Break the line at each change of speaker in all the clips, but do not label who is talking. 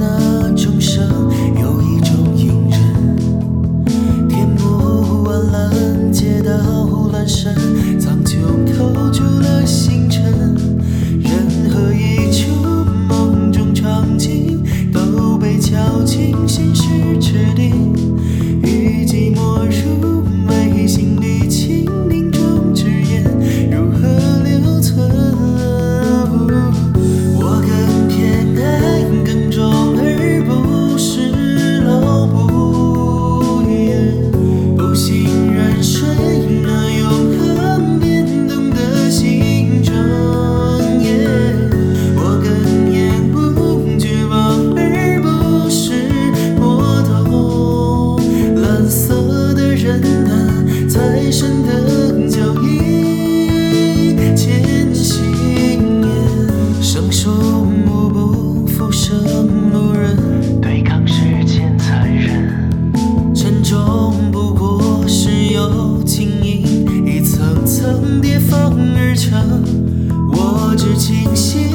那钟声有一种隐忍天不完蓝街道乱深藏酒透住了星辰。城，我只清醒。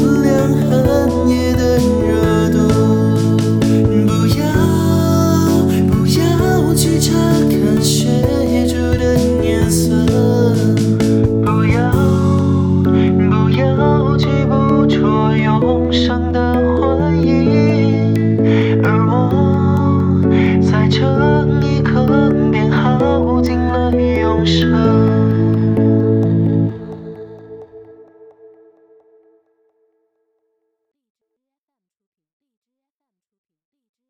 不量寒夜的热度，不要不要去查看。